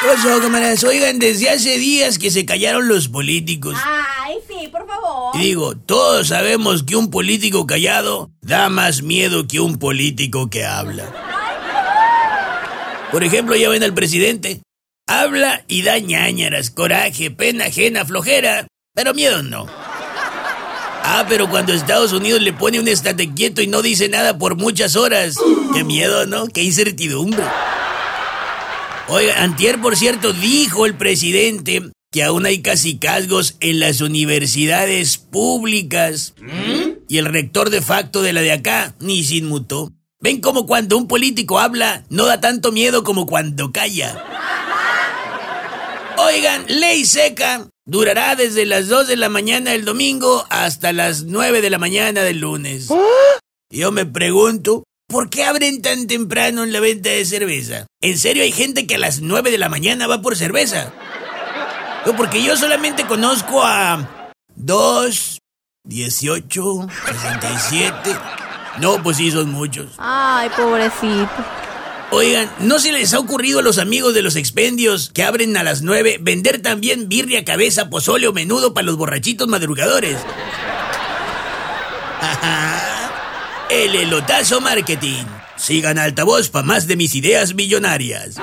¿Qué pasó, camaradas? Oigan, desde hace días que se callaron los políticos. Ay, sí, por favor. Y digo, todos sabemos que un político callado da más miedo que un político que habla. Por ejemplo, ya ven al presidente. Habla y da ñañaras, coraje, pena ajena, flojera, pero miedo no. Ah, pero cuando Estados Unidos le pone un estate quieto y no dice nada por muchas horas, qué miedo, ¿no? Qué incertidumbre. Oiga, Antier, por cierto, dijo el presidente que aún hay casicazgos en las universidades públicas. Y el rector de facto de la de acá ni se inmutó. Ven como cuando un político habla no da tanto miedo como cuando calla. Oigan, ley seca durará desde las 2 de la mañana del domingo hasta las 9 de la mañana del lunes. Yo me pregunto, ¿por qué abren tan temprano en la venta de cerveza? ¿En serio hay gente que a las 9 de la mañana va por cerveza? No, porque yo solamente conozco a 2, 18, 67. No, pues sí, son muchos. Ay, pobrecito. Oigan, ¿no se les ha ocurrido a los amigos de los expendios que abren a las 9 vender también birria, cabeza, pozole o menudo para los borrachitos madrugadores? El elotazo marketing. Sigan altavoz para más de mis ideas millonarias.